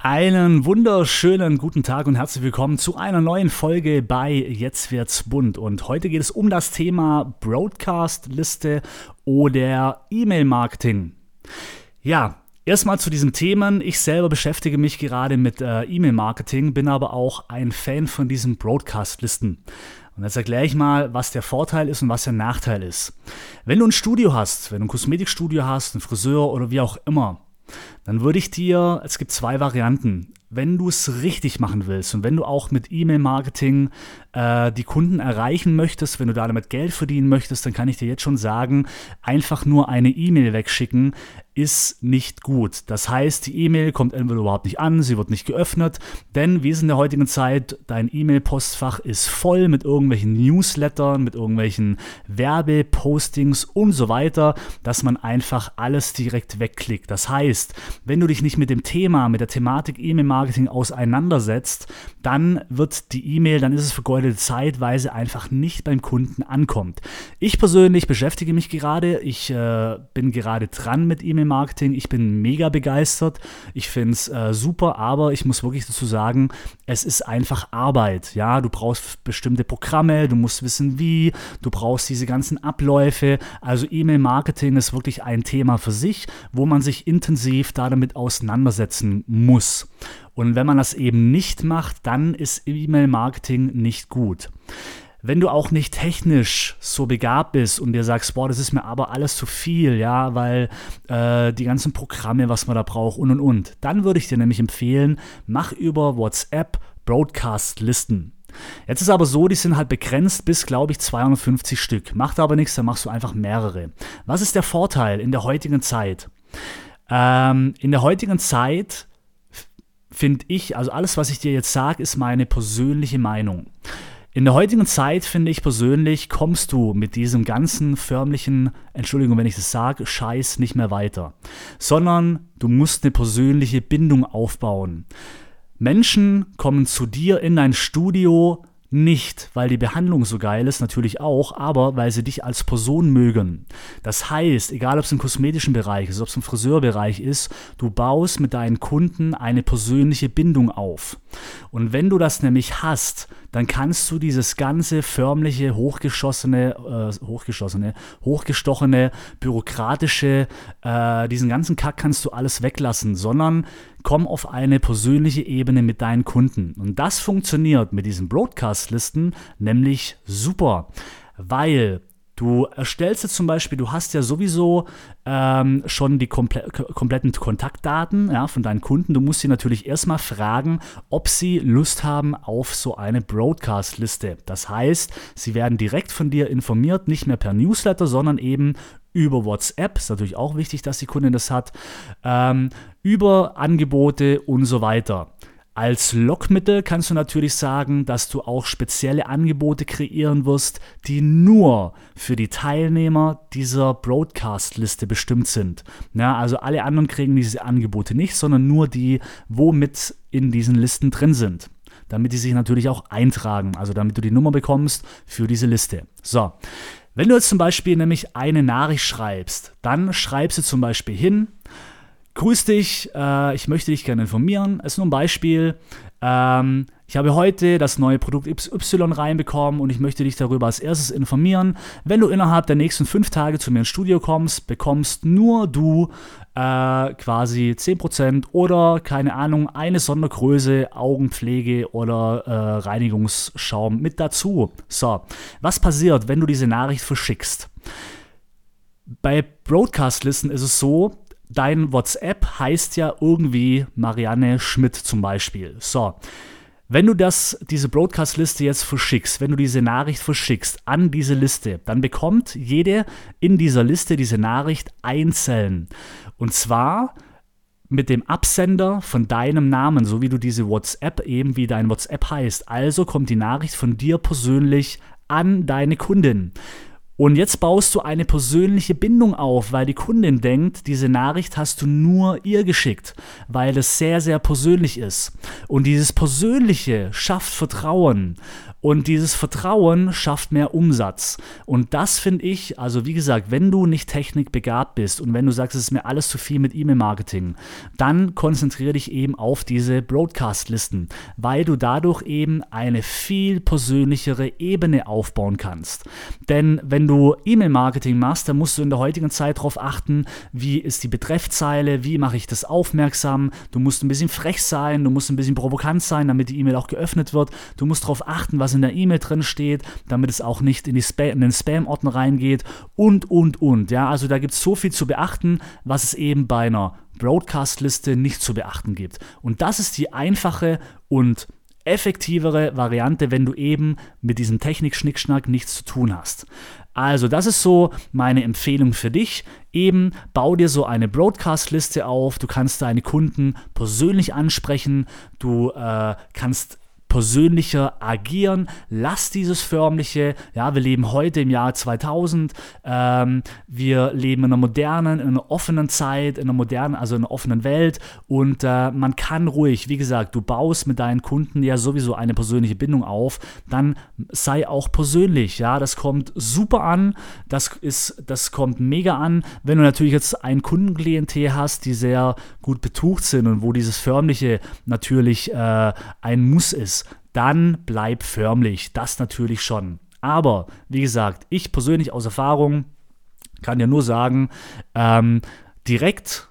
Einen wunderschönen guten Tag und herzlich willkommen zu einer neuen Folge bei Jetzt wird's bunt. Und heute geht es um das Thema Broadcast-Liste oder E-Mail-Marketing. Ja, erstmal zu diesen Themen. Ich selber beschäftige mich gerade mit äh, E-Mail-Marketing, bin aber auch ein Fan von diesen Broadcast-Listen. Und jetzt erkläre ich mal, was der Vorteil ist und was der Nachteil ist. Wenn du ein Studio hast, wenn du ein Kosmetikstudio hast, ein Friseur oder wie auch immer, dann würde ich dir, es gibt zwei Varianten. Wenn du es richtig machen willst und wenn du auch mit E-Mail-Marketing äh, die Kunden erreichen möchtest, wenn du damit Geld verdienen möchtest, dann kann ich dir jetzt schon sagen, einfach nur eine E-Mail wegschicken ist nicht gut. Das heißt, die E-Mail kommt entweder überhaupt nicht an, sie wird nicht geöffnet, denn wie es in der heutigen Zeit, dein E-Mail-Postfach ist voll mit irgendwelchen Newslettern, mit irgendwelchen Werbepostings und so weiter, dass man einfach alles direkt wegklickt. Das heißt, wenn du dich nicht mit dem Thema, mit der Thematik E-Mail-Marketing auseinandersetzt, dann wird die E-Mail, dann ist es vergeudete Zeit, weil sie einfach nicht beim Kunden ankommt. Ich persönlich beschäftige mich gerade, ich äh, bin gerade dran mit E-Mail Marketing. Ich bin mega begeistert. Ich finde es äh, super, aber ich muss wirklich dazu sagen, es ist einfach Arbeit. Ja, du brauchst bestimmte Programme, du musst wissen, wie, du brauchst diese ganzen Abläufe. Also E-Mail-Marketing ist wirklich ein Thema für sich, wo man sich intensiv damit auseinandersetzen muss. Und wenn man das eben nicht macht, dann ist E-Mail-Marketing nicht gut. Wenn du auch nicht technisch so begabt bist und dir sagst, boah, das ist mir aber alles zu viel, ja, weil äh, die ganzen Programme, was man da braucht und und und, dann würde ich dir nämlich empfehlen, mach über WhatsApp Broadcast-Listen. Jetzt ist aber so, die sind halt begrenzt bis, glaube ich, 250 Stück. Macht aber nichts, dann machst du einfach mehrere. Was ist der Vorteil in der heutigen Zeit? Ähm, in der heutigen Zeit finde ich, also alles, was ich dir jetzt sage, ist meine persönliche Meinung. In der heutigen Zeit, finde ich persönlich, kommst du mit diesem ganzen förmlichen, Entschuldigung, wenn ich das sage, Scheiß nicht mehr weiter. Sondern du musst eine persönliche Bindung aufbauen. Menschen kommen zu dir in dein Studio, nicht, weil die Behandlung so geil ist, natürlich auch, aber weil sie dich als Person mögen. Das heißt, egal ob es im kosmetischen Bereich ist, ob es im Friseurbereich ist, du baust mit deinen Kunden eine persönliche Bindung auf. Und wenn du das nämlich hast, dann kannst du dieses ganze förmliche, hochgeschossene, äh, hochgeschossene, hochgestochene, bürokratische, äh, diesen ganzen Kack kannst du alles weglassen, sondern komm auf eine persönliche Ebene mit deinen Kunden. Und das funktioniert mit diesen Broadcast-Listen nämlich super, weil Du erstellst jetzt zum Beispiel, du hast ja sowieso ähm, schon die komple kompletten Kontaktdaten ja, von deinen Kunden. Du musst sie natürlich erstmal fragen, ob sie Lust haben auf so eine Broadcast-Liste. Das heißt, sie werden direkt von dir informiert, nicht mehr per Newsletter, sondern eben über WhatsApp, ist natürlich auch wichtig, dass die Kundin das hat, ähm, über Angebote und so weiter. Als Lockmittel kannst du natürlich sagen, dass du auch spezielle Angebote kreieren wirst, die nur für die Teilnehmer dieser Broadcast-Liste bestimmt sind. Ja, also alle anderen kriegen diese Angebote nicht, sondern nur die, womit in diesen Listen drin sind. Damit die sich natürlich auch eintragen, also damit du die Nummer bekommst für diese Liste. So, wenn du jetzt zum Beispiel nämlich eine Nachricht schreibst, dann schreibst du zum Beispiel hin, Grüß dich, äh, ich möchte dich gerne informieren. Es ist nur ein Beispiel. Ähm, ich habe heute das neue Produkt Y reinbekommen und ich möchte dich darüber als erstes informieren. Wenn du innerhalb der nächsten fünf Tage zu mir ins Studio kommst, bekommst nur du äh, quasi 10% oder keine Ahnung, eine Sondergröße, Augenpflege oder äh, Reinigungsschaum mit dazu. So, was passiert, wenn du diese Nachricht verschickst? Bei Broadcast-Listen ist es so, dein WhatsApp heißt ja irgendwie Marianne Schmidt zum Beispiel. So. Wenn du das, diese Broadcast-Liste jetzt verschickst, wenn du diese Nachricht verschickst an diese Liste, dann bekommt jede in dieser Liste diese Nachricht einzeln. Und zwar mit dem Absender von deinem Namen, so wie du diese WhatsApp eben wie dein WhatsApp heißt. Also kommt die Nachricht von dir persönlich an deine Kundin. Und jetzt baust du eine persönliche Bindung auf, weil die Kundin denkt, diese Nachricht hast du nur ihr geschickt, weil es sehr, sehr persönlich ist. Und dieses Persönliche schafft Vertrauen. Und dieses Vertrauen schafft mehr Umsatz. Und das finde ich, also wie gesagt, wenn du nicht technikbegabt bist und wenn du sagst, es ist mir alles zu viel mit E-Mail-Marketing, dann konzentriere dich eben auf diese Broadcast-Listen, weil du dadurch eben eine viel persönlichere Ebene aufbauen kannst. Denn wenn du E-Mail-Marketing machst, dann musst du in der heutigen Zeit darauf achten, wie ist die Betreffzeile, wie mache ich das aufmerksam, du musst ein bisschen frech sein, du musst ein bisschen provokant sein, damit die E-Mail auch geöffnet wird, du musst darauf achten, was was in der E-Mail drin steht, damit es auch nicht in, die Spam, in den Spam-Ordner reingeht und, und, und. Ja, also da gibt es so viel zu beachten, was es eben bei einer Broadcast-Liste nicht zu beachten gibt. Und das ist die einfache und effektivere Variante, wenn du eben mit diesem Technik-Schnickschnack nichts zu tun hast. Also, das ist so meine Empfehlung für dich. Eben, bau dir so eine Broadcast-Liste auf. Du kannst deine Kunden persönlich ansprechen. Du äh, kannst persönlicher agieren. Lass dieses förmliche, ja, wir leben heute im Jahr 2000, ähm, wir leben in einer modernen, in einer offenen Zeit, in einer modernen, also in einer offenen Welt. Und äh, man kann ruhig, wie gesagt, du baust mit deinen Kunden ja sowieso eine persönliche Bindung auf, dann sei auch persönlich, ja, das kommt super an, das ist, das kommt mega an, wenn du natürlich jetzt ein Kundenklientel hast, die sehr gut betucht sind und wo dieses förmliche natürlich äh, ein Muss ist, dann bleib förmlich. Das natürlich schon. Aber wie gesagt, ich persönlich aus Erfahrung kann dir nur sagen, ähm, direkt,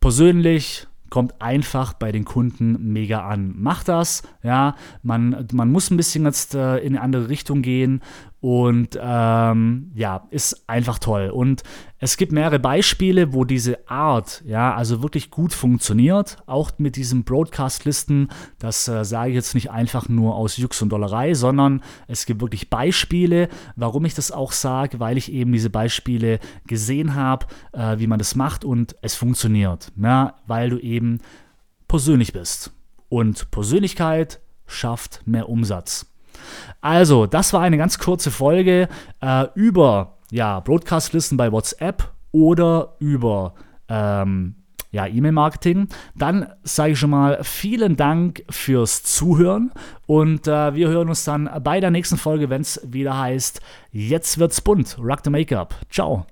persönlich, kommt einfach bei den Kunden mega an. Mach das, ja, man, man muss ein bisschen jetzt äh, in eine andere Richtung gehen und ähm, ja, ist einfach toll. Und es gibt mehrere Beispiele, wo diese Art, ja, also wirklich gut funktioniert. Auch mit diesen Broadcast-Listen. Das äh, sage ich jetzt nicht einfach nur aus Jux und Dollerei, sondern es gibt wirklich Beispiele, warum ich das auch sage, weil ich eben diese Beispiele gesehen habe, äh, wie man das macht und es funktioniert. Ja, weil du eben persönlich bist. Und Persönlichkeit schafft mehr Umsatz. Also, das war eine ganz kurze Folge äh, über ja, Broadcast-Listen bei WhatsApp oder über ähm, ja, E-Mail-Marketing. Dann sage ich schon mal vielen Dank fürs Zuhören und äh, wir hören uns dann bei der nächsten Folge, wenn es wieder heißt, jetzt wird's bunt. Rock the Make-up. Ciao.